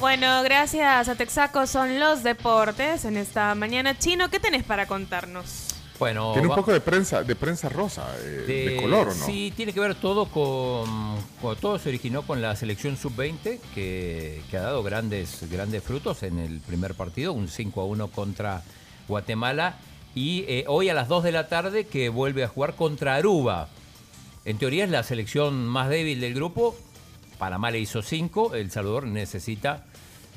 Bueno, gracias a Texaco son los deportes en esta mañana. Chino, ¿qué tenés para contarnos? Bueno, Tiene un va- poco de prensa, de prensa rosa, eh, de, color, ¿o no? Sí, tiene que ver todo con, con- Todo se originó con la selección sub-20, que, que ha dado grandes, grandes frutos en el primer partido, un 5 a 1 contra Guatemala. Y eh, hoy a las 2 de la tarde que vuelve a jugar contra Aruba. En teoría es la selección más débil del grupo. Panamá le hizo 5, El Salvador necesita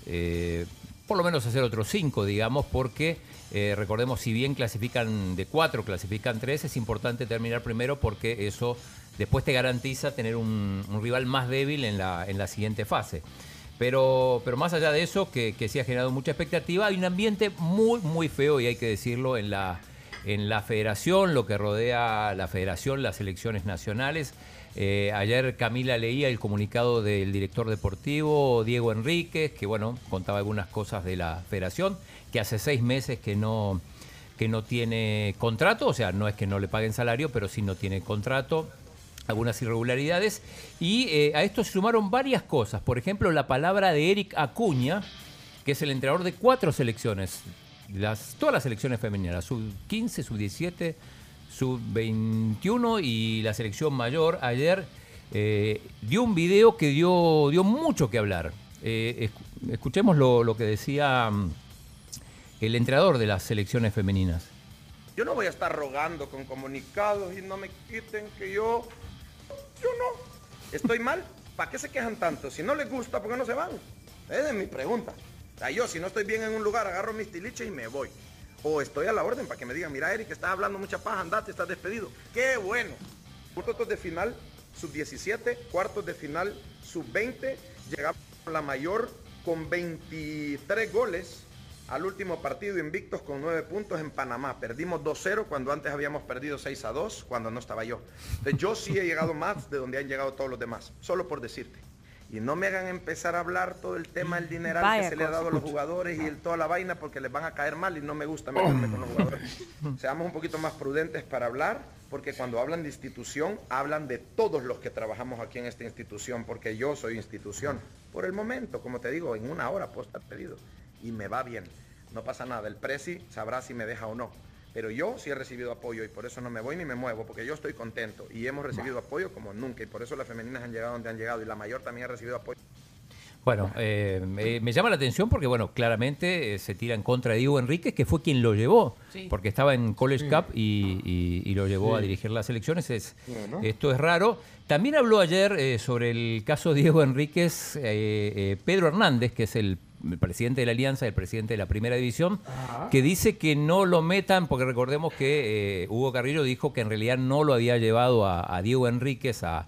eh, por lo menos hacer otros 5, digamos, porque eh, recordemos, si bien clasifican de 4, clasifican 3, es importante terminar primero porque eso después te garantiza tener un, un rival más débil en la, en la siguiente fase. Pero, pero más allá de eso, que, que sí ha generado mucha expectativa, hay un ambiente muy, muy feo, y hay que decirlo, en la, en la federación, lo que rodea la federación, las elecciones nacionales. Eh, ayer Camila leía el comunicado del director deportivo Diego Enríquez, que bueno, contaba algunas cosas de la federación, que hace seis meses que no, que no tiene contrato, o sea, no es que no le paguen salario, pero sí no tiene contrato algunas irregularidades. Y eh, a esto se sumaron varias cosas. Por ejemplo, la palabra de Eric Acuña, que es el entrenador de cuatro selecciones, todas las selecciones femeninas, la sub-15, sub-17, sub-21 y la selección mayor. Ayer eh, dio un video que dio, dio mucho que hablar. Eh, esc- escuchemos lo, lo que decía mm, el entrenador de las selecciones femeninas. Yo no voy a estar rogando con comunicados y no me quiten que yo... Yo no. ¿Estoy mal? ¿Para qué se quejan tanto? Si no les gusta, ¿por qué no se van? Esa es mi pregunta. Sea, yo si no estoy bien en un lugar, agarro mis tiliches y me voy. O estoy a la orden para que me digan, mira Eric, estás hablando mucha paja, andate, estás despedido. ¡Qué bueno! Cuartos de final, sub-17, cuartos de final, sub-20. Llegamos a la mayor con 23 goles al último partido invictos con 9 puntos en Panamá. Perdimos 2-0 cuando antes habíamos perdido 6-2 cuando no estaba yo. Entonces yo sí he llegado más de donde han llegado todos los demás, solo por decirte. Y no me hagan empezar a hablar todo el tema del dineral Vaya que se le ha dado a los jugadores y el, toda la vaina porque les van a caer mal y no me gusta meterme con los jugadores. Seamos un poquito más prudentes para hablar porque cuando hablan de institución hablan de todos los que trabajamos aquí en esta institución porque yo soy institución. Por el momento, como te digo, en una hora puedo estar pedido y me va bien. No pasa nada, el presi sabrá si me deja o no. Pero yo sí he recibido apoyo y por eso no me voy ni me muevo, porque yo estoy contento y hemos recibido apoyo como nunca y por eso las femeninas han llegado donde han llegado y la mayor también ha recibido apoyo. Bueno, eh, me, me llama la atención porque, bueno, claramente eh, se tira en contra de Diego Enríquez, que fue quien lo llevó, porque estaba en College Cup y, y- y lo llevó a dirigir las elecciones. Es, Bueno. Esto es raro. También habló ayer eh, sobre el caso Diego Enríquez, eh, eh, Pedro Hernández, que es el, el presidente de la Alianza, el presidente de la Primera División, que dice que no lo metan, porque recordemos que eh, Hugo Carrillo dijo que en realidad no lo había llevado a, a Diego Enríquez a,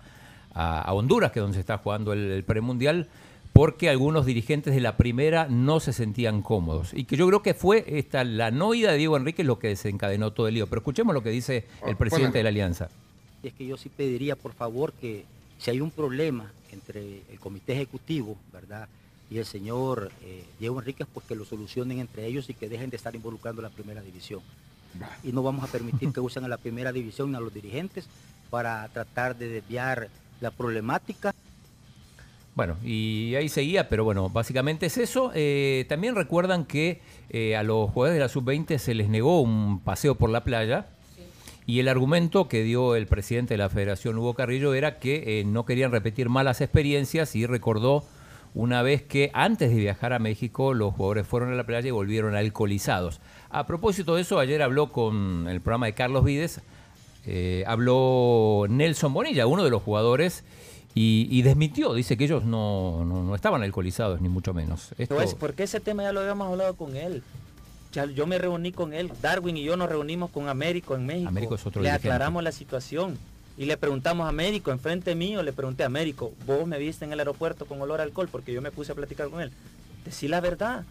a- a Honduras, que es donde se está jugando el, el premundial, porque algunos dirigentes de la primera no se sentían cómodos. Y que yo creo que fue esta, la no ida de Diego Enríquez lo que desencadenó todo el lío. Pero escuchemos lo que dice el Ah, presidente bueno. de la Alianza. Y es que yo sí pediría, por favor, que si hay un problema entre el comité ejecutivo, ¿verdad? Y el señor eh, Diego Enríquez, pues que lo solucionen entre ellos y que dejen de estar involucrando a la primera división. Y no vamos a permitir que usen a la primera división a los dirigentes para tratar de desviar la problemática Bueno, y ahí seguía, pero bueno, básicamente es eso. Eh, también recuerdan que eh, a los jugadores de la sub-20 se les negó un paseo por la playa. Y el argumento que dio el presidente de la Federación, Hugo Carrillo, era que eh, no querían repetir malas experiencias y recordó una vez que antes de viajar a México los jugadores fueron a la playa y volvieron alcoholizados. A propósito de eso, ayer habló con el programa de Carlos Vides, eh, habló Nelson Bonilla, uno de los jugadores, y, y desmitió, dice que ellos no, no, no estaban alcoholizados, ni mucho menos. Esto- No es porque ese tema ya lo habíamos hablado con él. Ya yo me reuní con él, Darwin y yo nos reunimos con Américo en México. Américo es otro Le dirigente. aclaramos la situación Y le preguntamos a médico, enfrente mío, le pregunté a médico, vos me viste en el aeropuerto con olor a alcohol porque yo me puse a platicar con él. Decí la verdad.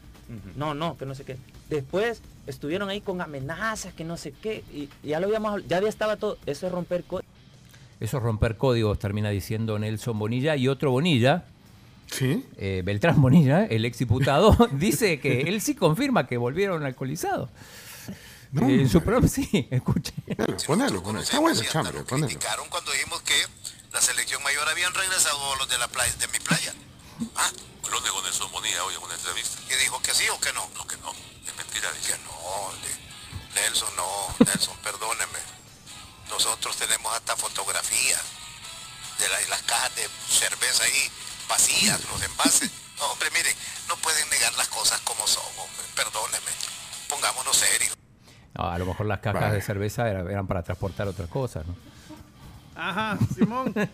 No, no, que no sé qué. Después estuvieron ahí con amenazas, que no sé qué. Y ya lo habíamos, ya había estaba todo. Eso es romper código. Eso es romper códigos, termina diciendo Nelson Bonilla. Y otro Bonilla, ¿Sí? eh, Beltrán Bonilla, el exdiputado, dice que él sí confirma que volvieron alcoholizados. No, Eh, en su programa, sí, escuche. Ponelo, ponelo, ponelo. Está bueno, chambre, ponelo. criticaron cuando dijimos que la selección mayor habían regresado los de la playa, de mi playa. Ah, lo negó Nelson Bonilla hoy en una entrevista. ¿Y dijo que sí o que no? No, que no. Es mentira. Que no, de- Nelson, no. Nelson, perdóneme. Nosotros tenemos hasta fotografías de la- las cajas de cerveza ahí vacías, los envases. No, hombre, miren, no pueden negar las cosas como son, hombre. Perdóneme. Pongámonos serios. A lo mejor las cajas de cerveza era- eran para transportar otras cosas, ¿no? Ajá, Simón.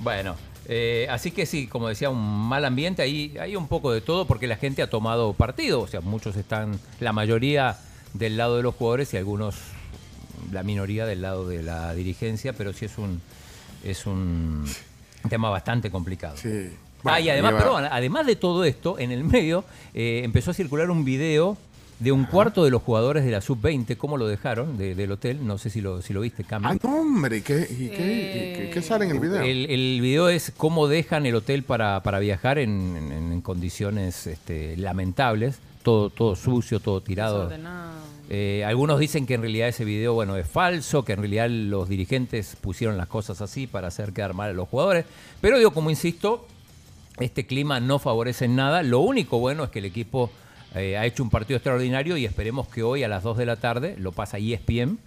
Bueno, eh, así que sí, como decía, un mal ambiente, ahí hay un poco de todo porque la gente ha tomado partido, o sea, muchos están, la mayoría del lado de los jugadores y algunos, la minoría del lado de la dirigencia, pero sí es un, es un tema bastante complicado. Sí. ah, y además, perdón, además de todo esto, en el medio eh, empezó a circular un video de un cuarto de los jugadores de la sub-20, cómo lo dejaron de- del hotel, no sé si lo, si lo viste, Cami. Ah, no, hombre, ¿y qué, y qué, y qué- qué sale en el video? El, el video es cómo dejan el hotel para, para viajar en, en- en condiciones este, lamentables, todo, todo sucio, todo tirado. Eh, algunos dicen que en realidad ese video bueno es falso, que en realidad los dirigentes pusieron las cosas así para hacer quedar mal a los jugadores. Pero digo, como insisto, este clima no favorece en nada. Lo único bueno es que el equipo eh, ha hecho un partido extraordinario y esperemos que hoy a las 2 de la tarde lo pasa ESPN.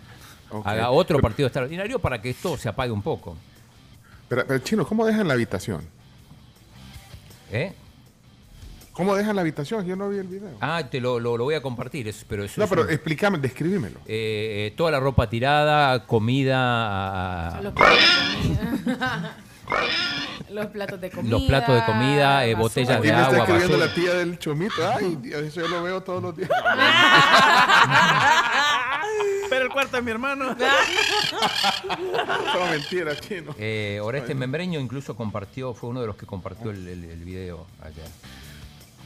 Ok. Haga otro partido extraordinario para que esto se apague un poco. Pero, pero, Chino, ¿cómo dejan la habitación? ¿Eh? ¿Cómo dejan la habitación? Yo no vi el video. Ah, te lo, lo- lo voy a compartir, es- pero eso no, es pero un- explícame, describímelo. eh, eh, toda la ropa tirada, comida, a- Los platos de comida. Los platos de comida. Los platos de eh, botellas Aquí de me está agua, escribiendo basura. la tía del chomito. Ay, Dios, eso yo lo veo todos los días. Pero el cuarto de mi hermano. Son mentiras, Chino. Eh, Oreste Membreño incluso compartió, fue uno de los que compartió el, el- el video ayer.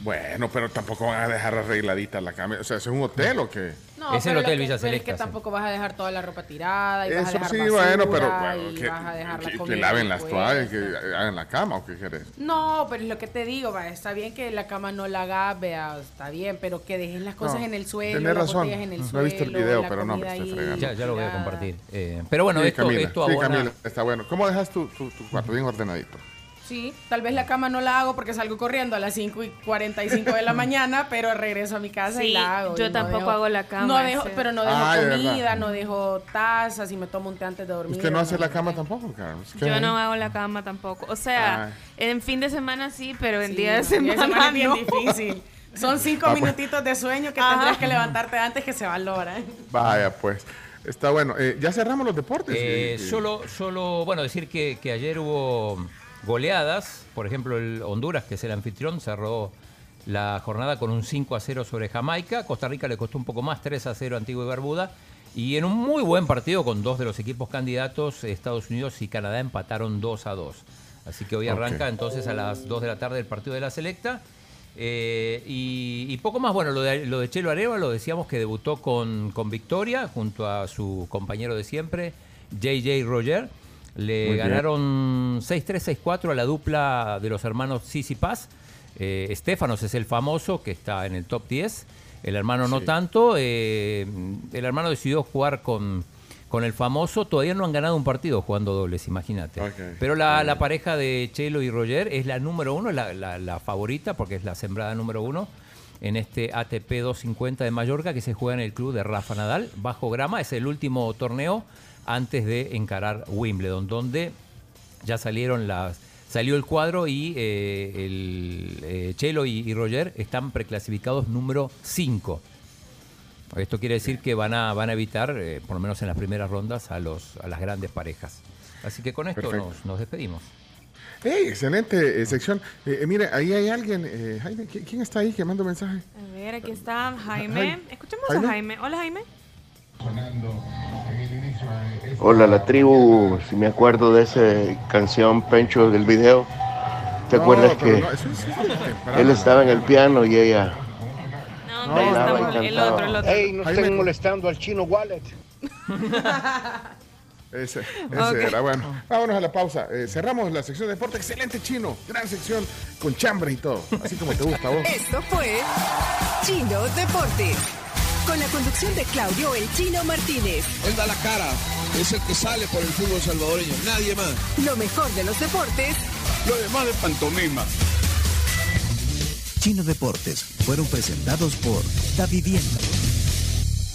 Bueno, pero tampoco van a dejar arregladita la cama. O sea, ¿es un hotel o qué? No, Es el Hotel que- Villa pero Es Celeste, que tampoco vas a dejar toda la ropa tirada y vas a Eso dejar sí, basura, bueno, pero bueno, y que, vas a dejar la que- que comida laven las toallas, que hagan la cama o qué quieres. No, pero es lo que te digo, va, está bien que la cama no la hagas, vea, está bien, pero que dejes las cosas No, en el suelo, tenés razón. botellas en el No he visto el video, la pero no, me estoy fregando. Ya, ya lo voy a compartir. Eh, pero bueno, sí, esto, Camila, esto sí, abona- Camila, está bueno. ¿Cómo dejas tu, tu, tu cuarto bien ordenadito? Sí, tal vez la cama no la hago porque salgo corriendo a las 5 y 45 de la mañana, pero regreso a mi casa y la hago. yo no tampoco dejo- hago la cama, No dejo, sí. pero no dejo Ah, comida, no dejo tazas y me tomo un té antes de dormir. ¿Usted no hace no la cama tampoco, Carlos? ¿Qué Yo hay? no hago la cama tampoco. O sea, Ay. en fin de semana sí, pero en Sí, día de no, semana, es bien difícil. Son cinco Ah, pues. minutitos de sueño que Ajá. tendrás que levantarte antes que se valora. Vaya, pues. Está bueno. Eh, ya cerramos los deportes. Eh, solo, solo, bueno, decir que, que ayer hubo goleadas. Por ejemplo, el Honduras, que es el anfitrión, cerró la jornada con un 5 a 0 sobre Jamaica. Costa Rica le costó un poco más, 3 a 0 a Antigua y Barbuda. Y en un muy buen partido con dos de los equipos candidatos, Estados Unidos y Canadá empataron 2 a 2. Así que hoy arranca entonces a las 2 de la tarde el partido de la selecta. Eh, y, y poco más, bueno, lo de, lo de Chelo Areva lo decíamos que debutó con, con victoria junto a su compañero de siempre, JJ Roger. Le Muy ganaron 6-3, 6-4 a la dupla de los hermanos Sisi Paz. Eh, Estefanos es el famoso que está en el top 10. El hermano no tanto. eh, el hermano decidió jugar con, con el famoso. Todavía no han ganado un partido jugando dobles, imagínate. Pero la, la pareja de Chelo y Roger es la número uno, la, la- la favorita, porque es la sembrada número uno en este ATP 250 de Mallorca que se juega en el club de Rafa Nadal, bajo grama. Es el último torneo antes de encarar Wimbledon, donde ya salieron las salió el cuadro y eh, el eh, Chelo y, y Roger están preclasificados número 5. Esto quiere decir que van a, van a evitar, eh, por lo menos en las primeras rondas, a, los, a las grandes parejas. Así que con esto nos, nos despedimos. Hey, excelente eh, sección. Eh, eh, mire, ahí hay alguien. eh, Jaime, ¿qui- ¿quién está ahí que manda un mensaje? A ver, aquí está Jaime. Escuchemos Jaime. a Jaime. Hola, Jaime. sonando Hola, la tribu, si me acuerdo de esa canción Pencho del video. ¿Te No, acuerdas que no, eso eso él estaba en el piano y ella No, bailaba y estamos- el otro, el otro. Ey, no estén molestando al chino Wallet. Ese, ese era bueno. Vámonos a la pausa. Eh, cerramos la sección de deporte. Excelente chino. Gran sección con chambre y todo. Así como te gusta a vos. Esto fue Chino Deportes. Con la conducción de Claudio El Chino Martínez. Él da la cara, es el que sale por el fútbol salvadoreño, nadie más. Lo mejor de los deportes Lo demás de pantomima. Chino Deportes fueron presentados por Da Vivienda.